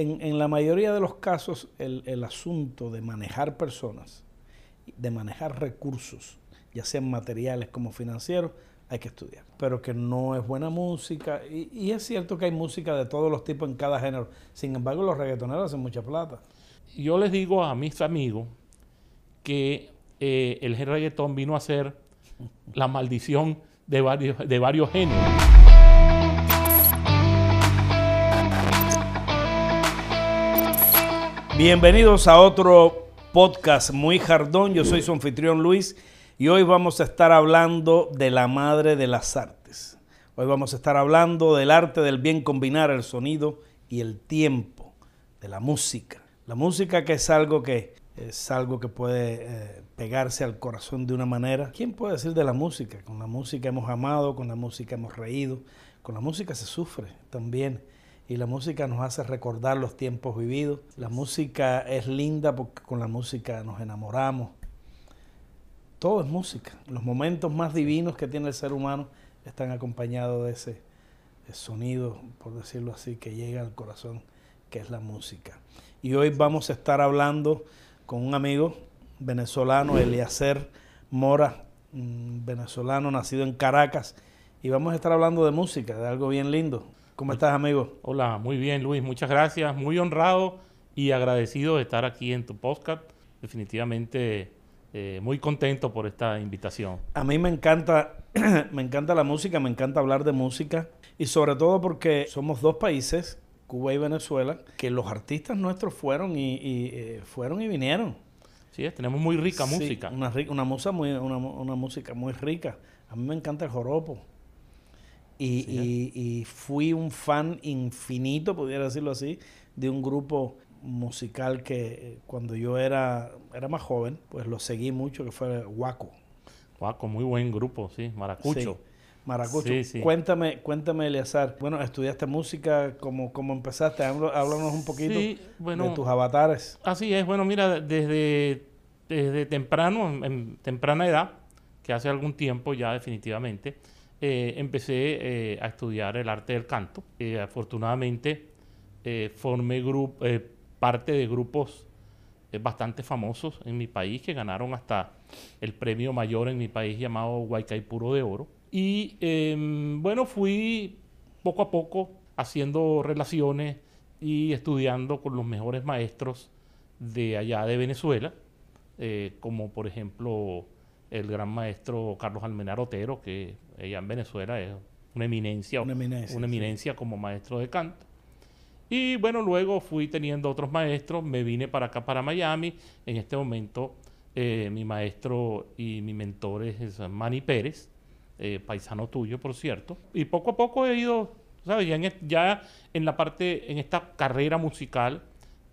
En, la mayoría de los casos, el, asunto de manejar personas, de manejar recursos, ya sean materiales como financieros, hay que estudiar. Pero que no es buena música. Y, y, es cierto que hay música de todos los tipos en cada género. Sin embargo, los reggaetoneros hacen mucha plata. Yo les digo a mis amigos que eh, el reggaetón vino a ser la maldición de varios, de varios géneros. Bienvenidos a otro podcast muy jardón. Yo soy su anfitrión Luis y hoy vamos a estar hablando de la madre de las artes. Hoy vamos a estar hablando del arte del bien combinar el sonido y el tiempo, de la música. La música que es algo que es algo que puede eh, pegarse al corazón de una manera. ¿Quién puede decir de la música? Con la música hemos amado, con la música hemos reído, con la música se sufre también. Y la música nos hace recordar los tiempos vividos. La música es linda porque con la música nos enamoramos. Todo es música. Los momentos más divinos que tiene el ser humano están acompañados de ese sonido, por decirlo así, que llega al corazón, que es la música. Y hoy vamos a estar hablando con un amigo venezolano, Eliacer Mora, venezolano nacido en Caracas, y vamos a estar hablando de música, de algo bien lindo. ¿Cómo estás, amigo? Hola, muy bien, Luis, muchas gracias, muy honrado y agradecido de estar aquí en tu podcast. Definitivamente eh, muy contento por esta invitación. A mí me encanta, me encanta la música, me encanta hablar de música y sobre todo porque somos dos países Cuba y Venezuela, que los artistas nuestros fueron y, y eh, fueron y vinieron. Sí, tenemos muy rica sí, música. Una, una, musa muy, una, una, música muy rica. A mí me encanta el joropo. Y, sí, y, y, fui un fan infinito, pudiera decirlo así, de un grupo musical que eh, cuando yo era, era más joven, pues lo seguí mucho, que fue Guaco. Guaco, muy buen grupo, sí, Maracucho. Sí. Maracucho. Sí, sí. Cuéntame, cuéntame, Eleazar. Bueno, estudiaste música, ¿cómo, cómo empezaste? Háblanos un poquito bueno, de tus avatares. Así es, bueno, mira, desde, desde temprano, en, temprana edad, que hace algún tiempo ya definitivamente, eh, empecé eh, a estudiar el arte del canto. Eh, afortunadamente formé grupo, parte de grupos bastante famosos en mi país que ganaron hasta el premio mayor en mi país llamado Huaycaipuro de Oro. Y eh, bueno, fui poco a poco haciendo relaciones y estudiando con los mejores maestros de allá de Venezuela, eh, como por ejemplo el gran maestro Carlos Almenar Otero, que allá en Venezuela es una eminencia, una eminencia, una eminencia sí. como maestro de canto. Y bueno, luego fui teniendo otros maestros, me vine para acá, para Miami. En este momento, eh, mi maestro y mi mentor es Manny Pérez, eh, paisano tuyo, por cierto. Y poco a poco he ido, ¿sabes? Ya en, ya en la parte, en esta carrera musical,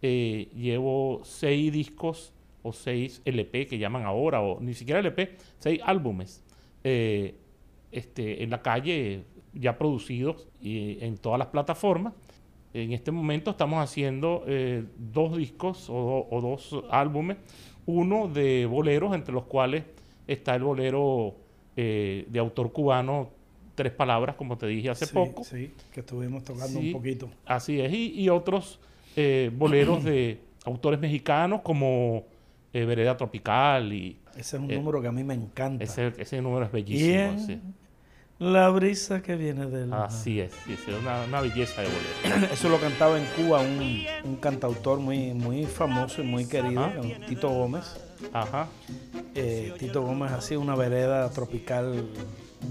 eh, llevo seis discos o seis LP que llaman ahora, o ni siquiera LP, seis álbumes eh, este, en la calle, ya producidos y en todas las plataformas. En este momento estamos haciendo eh, dos discos o, o dos álbumes, uno de boleros, entre los cuales está el bolero eh, de autor cubano, Tres Palabras, como te dije hace sí, poco. Sí, que estuvimos tocando sí, un poquito. Así es, y, y otros eh, boleros de autores mexicanos como eh, Vereda Tropical. y Ese es un número que a mí me encanta. Ese, ese número es bellísimo. Sí. La brisa que viene del... Así es, sí, es una, una, belleza de bolero. Eso lo cantaba en Cuba un, un cantautor muy, muy famoso y muy querido, ¿Ah? Tito Gómez. Ajá. Eh, Tito Gómez hacía una vereda tropical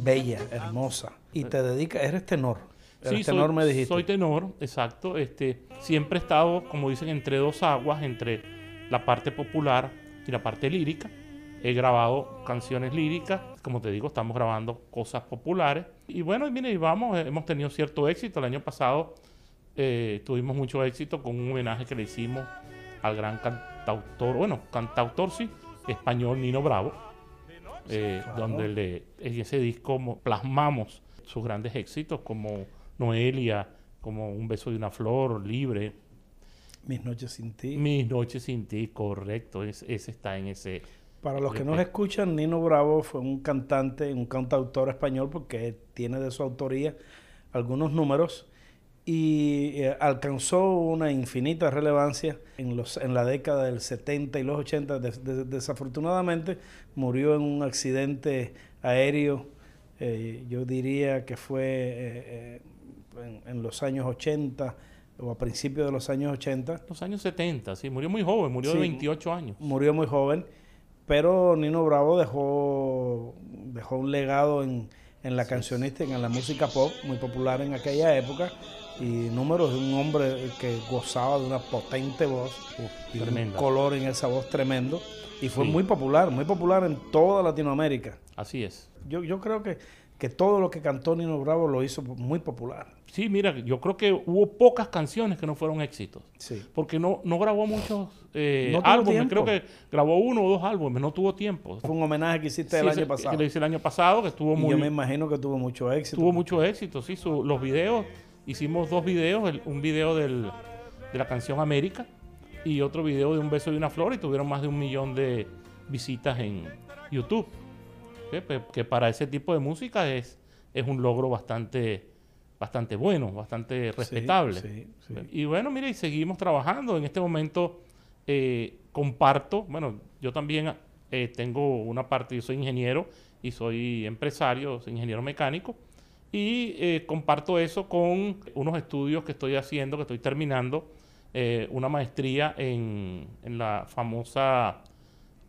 bella, hermosa. Y te dedicas, eres tenor. Eres sí, tenor soy, me dijiste. Soy tenor, exacto. Este, siempre he estado, como dicen, entre dos aguas, entre la parte popular y la parte lírica. He grabado canciones líricas, como te digo, estamos grabando cosas populares. Y bueno, mire, y vamos, hemos tenido cierto éxito. El año pasado eh, tuvimos mucho éxito con un homenaje que le hicimos al gran cantautor, bueno, cantautor sí, español Nino Bravo, eh, claro. donde le, en ese disco plasmamos sus grandes éxitos como Noelia, como Un beso de una flor, Libre. Mis noches sin ti. Mis noches sin ti, correcto, es, ese está en ese... Para los que nos escuchan, Nino Bravo fue un cantante, un cantautor español porque tiene de su autoría algunos números y eh, alcanzó una infinita relevancia en, los, en la década del 70 y los 80. desafortunadamente murió en un accidente aéreo, eh, yo diría que fue eh, en, los años 80 o a principios de los años 80. Los años 70, sí, murió muy joven, murió de 28 años. Murió muy joven, pero Nino Bravo dejó, dejó un legado en, en la cancionística, en la música pop, muy popular en aquella época y números de un hombre que gozaba de una potente voz y un color en esa voz tremendo. Y fue muy popular, muy popular en toda Latinoamérica. Así es. Yo, yo creo que, que todo lo que cantó Nino Bravo lo hizo muy popular. Sí, mira, yo creo que hubo pocas canciones que no fueron éxitos. Sí. Porque no, no grabó muchos eh, álbumes, creo que grabó uno o dos álbumes, no tuvo tiempo. Fue un homenaje que hiciste el año pasado. Que le hice el año pasado, que estuvo muy... Yo me imagino que tuvo mucho éxito. Tuvo mucho éxito, sí. los videos hicimos dos videos, un video de la canción América y otro video de Un beso y una flor y tuvieron más de un millón de visitas en YouTube. Que para ese tipo de música es, es un logro bastante, bastante bueno, bastante respetable. Y bueno, mire, y seguimos trabajando. En este momento eh, comparto, bueno, yo también eh, tengo una parte, yo soy ingeniero y soy empresario, soy ingeniero mecánico y eh, comparto eso con unos estudios que estoy haciendo, que estoy terminando, una maestría en, en, la famosa,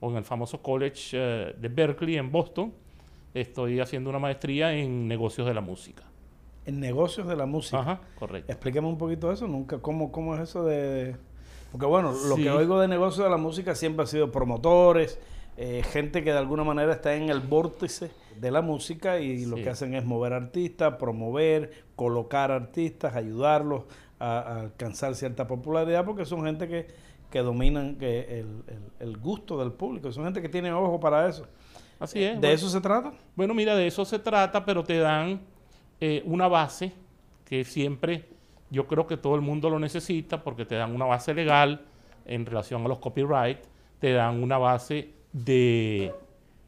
o en el famoso college eh, de Berkeley en Boston. Estoy haciendo una maestría en negocios de la música. En negocios de la música. Ajá, correcto. Explícame un poquito eso, nunca, ¿cómo, cómo es eso de...? Porque bueno, lo que oigo de negocios de la música siempre ha sido promotores, gente que de alguna manera está en el vórtice de la música y lo que hacen es mover artistas, promover, colocar artistas, ayudarlos a, alcanzar cierta popularidad porque son gente que, que dominan que el, el, gusto del público, son gente que tiene ojo para eso. Así es. ¿De eso se trata? Bueno, mira, de eso se trata, pero te dan eh, una base que siempre yo creo que todo el mundo lo necesita porque te dan una base legal en relación a los copyright, te dan una base de,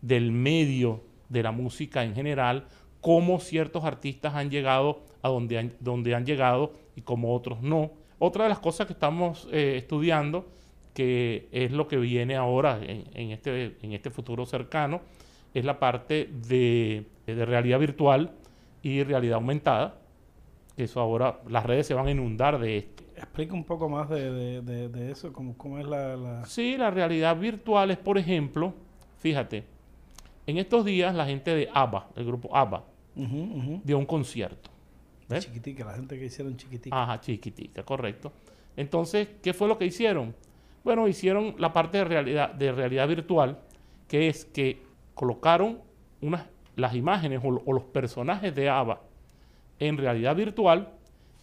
del medio de la música en general, cómo ciertos artistas han llegado a donde han, donde han llegado y cómo otros no. Otra de las cosas que estamos eh, estudiando, que es lo que viene ahora en, este, en este futuro cercano, es la parte de, realidad virtual y realidad aumentada. Eso ahora, las redes se van a inundar de esto. Explica un poco más de, eso, cómo, cómo es la, la... Sí, la realidad virtual es, por ejemplo, fíjate, en estos días la gente de ABBA, el grupo ABBA, dio un concierto. Chiquitica, la gente que hicieron chiquitica. Ajá, chiquitica, correcto. Entonces, ¿qué fue lo que hicieron? Bueno, hicieron la parte de realidad, de realidad virtual, que es que colocaron unas, las imágenes o, los personajes de ABBA en realidad virtual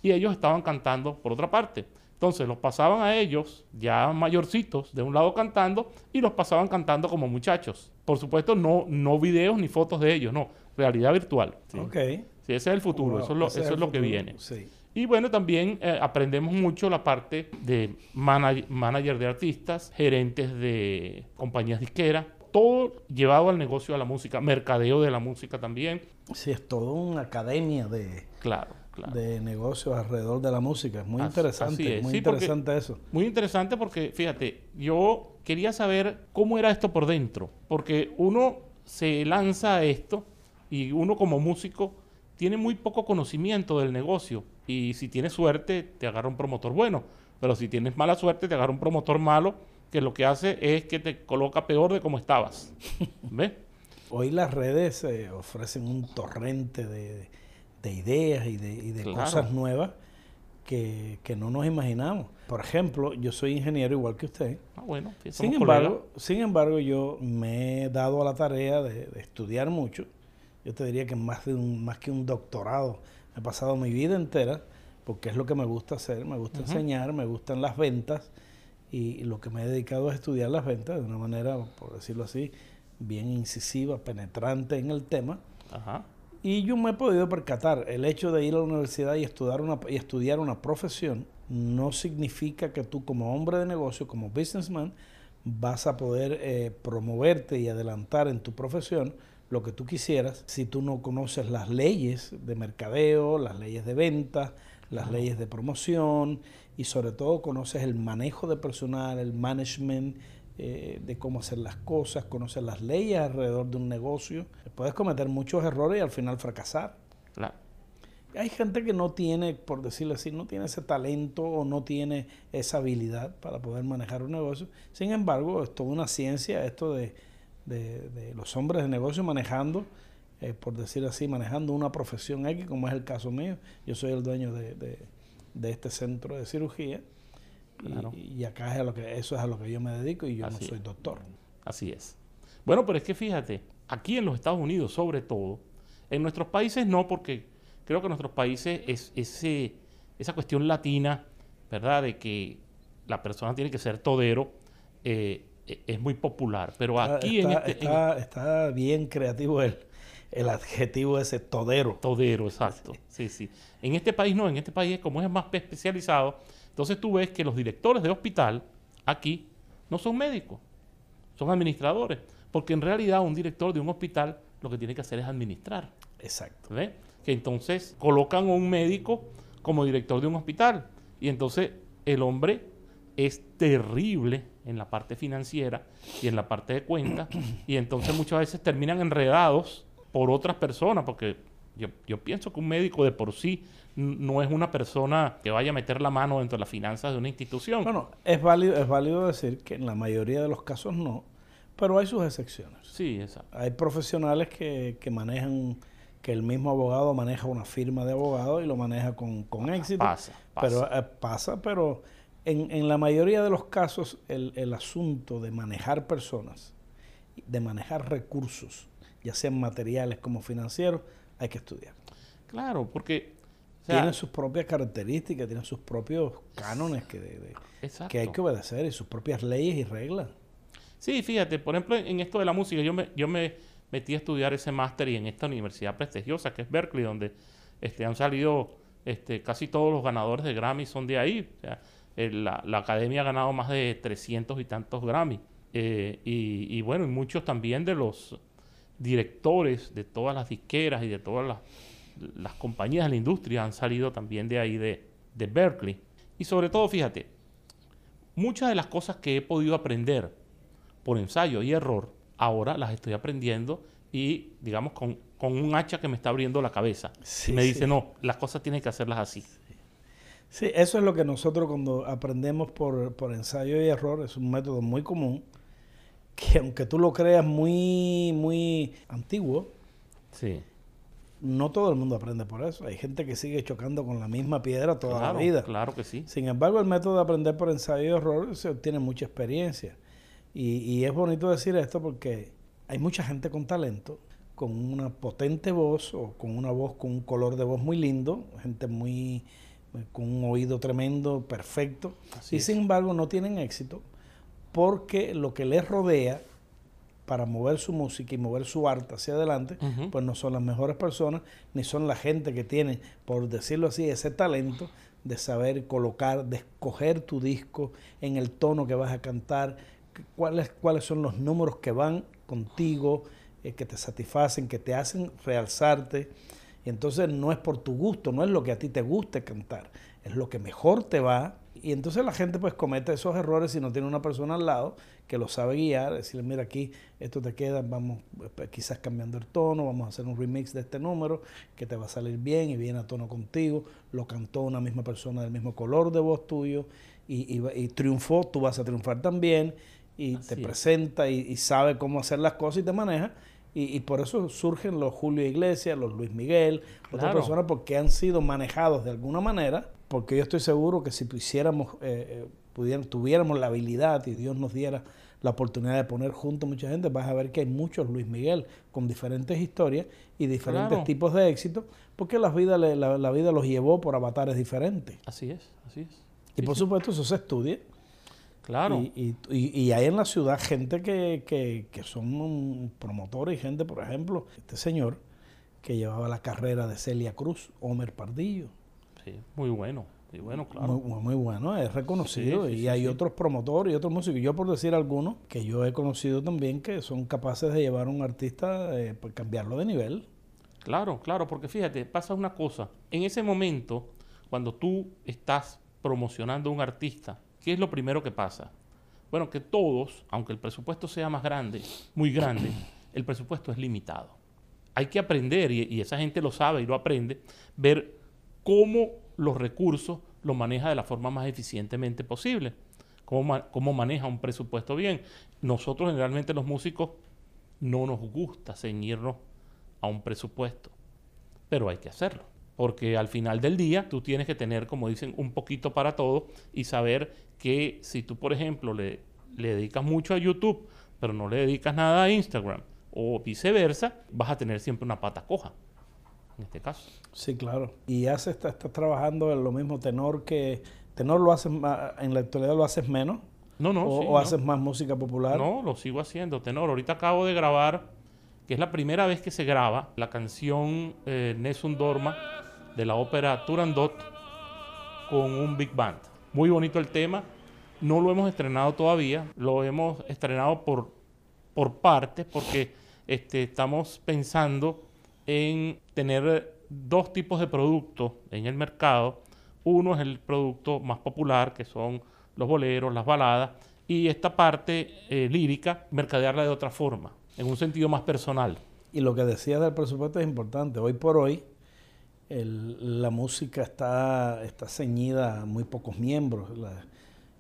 y ellos estaban cantando por otra parte. Entonces los pasaban a ellos, ya mayorcitos, de un lado cantando, y los pasaban cantando como muchachos. Por supuesto, no, no videos ni fotos de ellos, no, realidad virtual. ¿sí? Ok. Sí, ese es el futuro, eso es lo, eso es lo que viene. Y bueno, también eh, aprendemos mucho la parte de manager de artistas, gerentes de compañías disqueras, todo llevado al negocio de la música, mercadeo de la música también. Sí, es todo una academia de... Claro de negocios alrededor de la música. Es muy interesante, muy interesante eso. Muy interesante porque, fíjate, yo quería saber cómo era esto por dentro, porque uno se lanza a esto y uno como músico tiene muy poco conocimiento del negocio y si tienes suerte te agarra un promotor bueno, pero si tienes mala suerte te agarra un promotor malo que lo que hace es que te coloca peor de como estabas. ¿Ves? Hoy las redes eh, ofrecen un torrente de de ideas y de, cosas nuevas que, no nos imaginamos. Por ejemplo, yo soy ingeniero igual que usted. Ah, bueno, sin embargo, sin embargo, yo me he dado a la tarea de, estudiar mucho. Yo te diría que más, de un, más que un doctorado, he pasado mi vida entera, porque es lo que me gusta hacer, me gusta enseñar, me gustan las ventas, y, lo que me he dedicado es estudiar las ventas de una manera, por decirlo así, bien incisiva, penetrante en el tema. Ajá. Y yo me he podido percatar, el hecho de ir a la universidad y estudiar una, y estudiar una profesión no significa que tú como hombre de negocio, como businessman, vas a poder eh, promoverte y adelantar en tu profesión lo que tú quisieras si tú no conoces las leyes de mercadeo, las leyes de venta, las leyes de promoción y sobre todo conoces el manejo de personal, el management, eh, de cómo hacer las cosas, conoces las leyes alrededor de un negocio. Puedes cometer muchos errores y al final fracasar. Claro. Hay gente que no tiene, por decirlo así, no tiene ese talento o no tiene esa habilidad para poder manejar un negocio. Sin embargo, es toda una ciencia esto de, de, los hombres de negocio manejando, eh, por decirlo así, manejando una profesión X, como es el caso mío. Yo soy el dueño de, de este centro de cirugía y, acá es a lo que, eso es a lo que yo me dedico y yo no soy doctor. Así es. Bueno, pero es que fíjate, aquí en los Estados Unidos sobre todo, en nuestros países no, porque creo que en nuestros países es ese, esa cuestión latina, ¿verdad? De que la persona tiene que ser todero, eh, es muy popular. Pero aquí está, en, este, está, está bien creativo el, el adjetivo ese todero. Todero, exacto. Sí, sí. En este país no, en este país como es más especializado, entonces tú ves que los directores de hospital aquí no son médicos, son administradores, porque en realidad un director de un hospital lo que tiene que hacer es administrar. Exacto. ¿Ves? Que entonces colocan a un médico como director de un hospital y entonces el hombre es terrible en la parte financiera y en la parte de cuentas y entonces muchas veces terminan enredados por otras personas porque yo, yo pienso que un médico de por sí no es una persona que vaya a meter la mano dentro de las finanzas de una institución. Bueno, es válido, es válido decir que en la mayoría de los casos no, pero hay sus excepciones. Sí, exacto. Hay profesionales que, que manejan, que el mismo abogado maneja una firma de abogado y lo maneja con, con éxito. Pasa, pasa. Pero, eh, pasa, pero en, en, la mayoría de los casos el, el asunto de manejar personas, de manejar recursos, ya sean materiales como financieros, hay que estudiar. Claro, porque tienen sus propias características, tienen sus propios cánones que, que hay que obedecer y sus propias leyes y reglas. Sí, fíjate, por ejemplo, en esto de la música, yo me, yo me metí a estudiar ese máster y en esta universidad prestigiosa que es Berkeley, donde este, han salido este, casi todos los ganadores de Grammy son de ahí. O sea, la, la, academia ha ganado más de 300 y tantos Grammy. Eh, y, y bueno, y muchos también de los directores de todas las disqueras y de todas las las compañías de la industria han salido también de ahí, de, de Berkeley. Y sobre todo, fíjate, muchas de las cosas que he podido aprender por ensayo y error, ahora las estoy aprendiendo y, digamos, con, con un hacha que me está abriendo la cabeza. y me dice, no, las cosas tienen que hacerlas así. Sí. eso es lo que nosotros cuando aprendemos por, por ensayo y error, es un método muy común, que aunque tú lo creas muy, muy antiguo, sí no todo el mundo aprende por eso. Hay gente que sigue chocando con la misma piedra toda la vida. Claro que sí. Sin embargo, el método de aprender por ensayo y error se obtiene mucha experiencia. Y, y, es bonito decir esto porque hay mucha gente con talento, con una potente voz o con una voz con un color de voz muy lindo, gente muy con un oído tremendo, perfecto, y sin embargo no tienen éxito porque lo que les rodea para mover su música y mover su arte hacia adelante, pues no son las mejores personas, ni son la gente que tiene, por decirlo así, ese talento de saber colocar, de escoger tu disco en el tono que vas a cantar, cuáles, cuáles son los números que van contigo, eh, que te satisfacen, que te hacen realzarte. Y entonces no es por tu gusto, no es lo que a ti te guste cantar, es lo que mejor te va. Y entonces la gente pues comete esos errores si no tiene una persona al lado que lo sabe guiar, decirle, mira aquí, esto te queda, vamos pues, quizás cambiando el tono, vamos a hacer un remix de este número que te va a salir bien y viene a tono contigo, lo cantó una misma persona del mismo color de voz tuyo y, y, triunfó, tú vas a triunfar también y te presenta y, sabe cómo hacer las cosas y te maneja. Y, por eso surgen los Julio Iglesias, los Luis Miguel, otras personas porque han sido manejados de alguna manera porque yo estoy seguro que si pudiéramos, eh, eh tuviéramos la habilidad y Dios nos diera la oportunidad de poner junto mucha gente, vas a ver que hay muchos Luis Miguel con diferentes historias y diferentes tipos de éxito, porque la vida, la, la, vida los llevó por avatares diferentes. Así es, así es. y por supuesto eso se estudia. Claro. Y, y, y, hay en la ciudad gente que, que, que son promotores y gente, por ejemplo, este señor que llevaba la carrera de Celia Cruz, Homer Pardillo muy bueno. Muy bueno, claro. Muy, bueno, es reconocido. y hay otros promotores y otros músicos. Yo, por decir algunos, que yo he conocido también, que son capaces de llevar a un artista, eh, pues cambiarlo de nivel. Claro, claro, porque fíjate, pasa una cosa. En ese momento, cuando tú estás promocionando a un artista, ¿qué es lo primero que pasa? Bueno, que todos, aunque el presupuesto sea más grande, muy grande, el presupuesto es limitado. Hay que aprender, y, esa gente lo sabe y lo aprende, ver cómo los recursos los maneja de la forma más eficientemente posible. Cómo, cómo maneja un presupuesto bien. Nosotros generalmente los músicos no nos gusta ceñirnos a un presupuesto, pero hay que hacerlo. Porque al final del día tú tienes que tener, como dicen, un poquito para todo y saber que si tú, por ejemplo, le, le dedicas mucho a YouTube, pero no le dedicas nada a Instagram, o viceversa, vas a tener siempre una pata coja, en este caso. Sí, claro. Y haces, estás, trabajando en lo mismo tenor que... ¿Tenor lo haces en la actualidad lo haces menos? No, no. ¿O, haces más música popular? No, lo sigo haciendo, tenor. Ahorita acabo de grabar, que es la primera vez que se graba, la canción eh, Nessun Dorma de la ópera Turandot con un big band. Muy bonito el tema. No lo hemos estrenado todavía, lo hemos estrenado por, por partes porque este, estamos pensando en tener dos tipos de productos en el mercado. Uno es el producto más popular, que son los boleros, las baladas, y esta parte eh, lírica, mercadearla de otra forma, en un sentido más personal. Y lo que decías del presupuesto es importante. Hoy por hoy, la música está, está ceñida a muy pocos miembros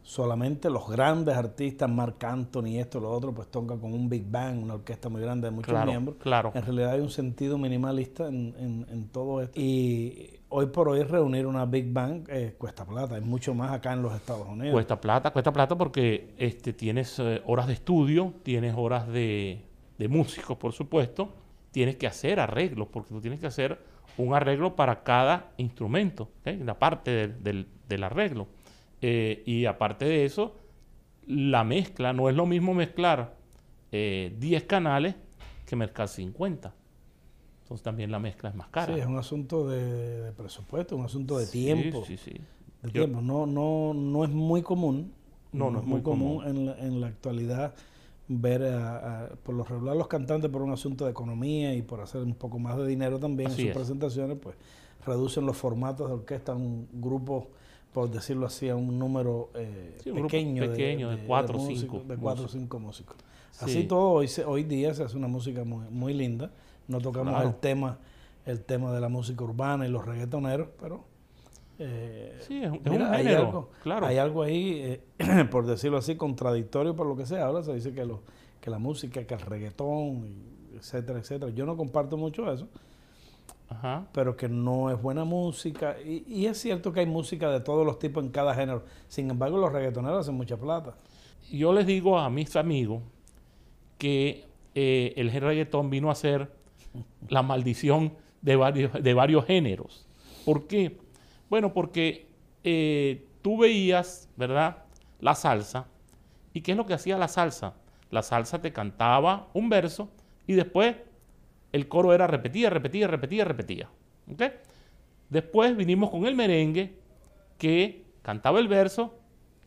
solamente los grandes artistas, Marc Anthony, esto, lo otro, pues tocan con un Big Bang, una orquesta muy grande de muchos miembros. Claro. En realidad hay un sentido minimalista en, en, todo esto. Y hoy por hoy reunir una Big Bang eh, cuesta plata, hay mucho más acá en los Estados Unidos. Cuesta plata, cuesta plata porque este, tienes eh, horas de estudio, tienes horas de, de músicos, por supuesto, tienes que hacer arreglos, porque tú tienes que hacer un arreglo para cada instrumento, la parte del, del arreglo. Eh, y aparte de eso, la mezcla, no es lo mismo mezclar 10 eh, canales que mezclar 50. Entonces también la mezcla es más cara. Sí, es un asunto de, presupuesto, un asunto de tiempo. Sí, sí, De tiempo. No, no, no es muy común. No, no, es muy común, En, la, actualidad ver por lo regular los cantantes por un asunto de economía y por hacer un poco más de dinero también en sus presentaciones, pues reducen los formatos de orquesta un grupo por decirlo así, a un número eh, pequeño, de, cuatro o cinco, de cuatro o cinco músicos. Así todo hoy, hoy día se hace una música muy, muy linda. No tocamos el tema el tema de la música urbana y los reggaetoneros, pero eh, sí, es, un hay algo, claro. Hay algo ahí, eh, por decirlo así, contradictorio por lo que sea. Ahora se dice que, lo, que la música, que el reggaetón, etcétera, etcétera. Yo no comparto mucho eso pero que no es buena música. Y, es cierto que hay música de todos los tipos en cada género. Sin embargo, los reggaetoneros hacen mucha plata. Yo les digo a mis amigos que eh, el reggaetón vino a ser la maldición de varios, de varios géneros. ¿Por qué? Bueno, porque eh, tú veías, ¿verdad? La salsa. ¿Y qué es lo que hacía la salsa? La salsa te cantaba un verso y después el coro era repetía, repetía, repetía, repetía. Después vinimos con el merengue que cantaba el verso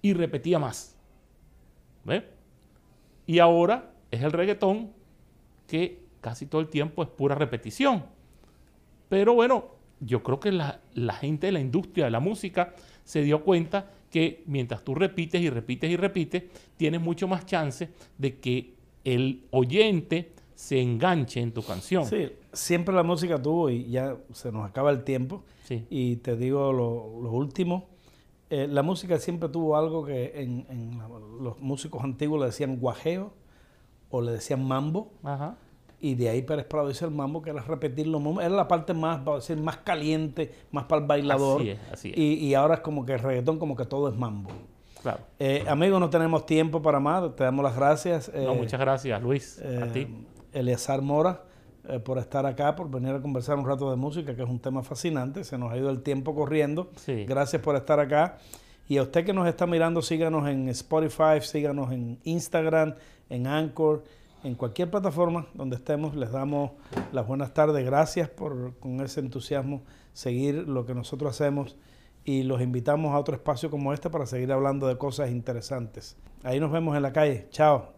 y repetía más. Y ahora es el reggaetón que casi todo el tiempo es pura repetición. Pero bueno, yo creo que la, la, gente de la industria de la música se dio cuenta que mientras tú repites y repites y repites, tienes mucho más chance de que el oyente se enganche en tu canción. Sí, siempre la música tuvo, y ya se nos acaba el tiempo, y te digo lo, último, eh, la música siempre tuvo algo que en, los músicos antiguos le decían guajeo o le decían mambo. Y de ahí Pérez Prado dice el mambo, que era repetir los Era la parte más, decir, más caliente, más para el bailador. Así es, así es. Y, ahora es como que el reggaetón, como que todo es mambo. Claro. Eh, amigos, no tenemos tiempo para más. Te damos las gracias. no, eh, muchas gracias, Luis. a ti. Eleazar Mora eh, por estar acá, por venir a conversar un rato de música, que es un tema fascinante. Se nos ha ido el tiempo corriendo. Gracias por estar acá. Y a usted que nos está mirando, síganos en Spotify, síganos en Instagram, en Anchor, en cualquier plataforma donde estemos. Les damos las buenas tardes. Gracias por con ese entusiasmo seguir lo que nosotros hacemos y los invitamos a otro espacio como este para seguir hablando de cosas interesantes. Ahí nos vemos en la calle. Chao.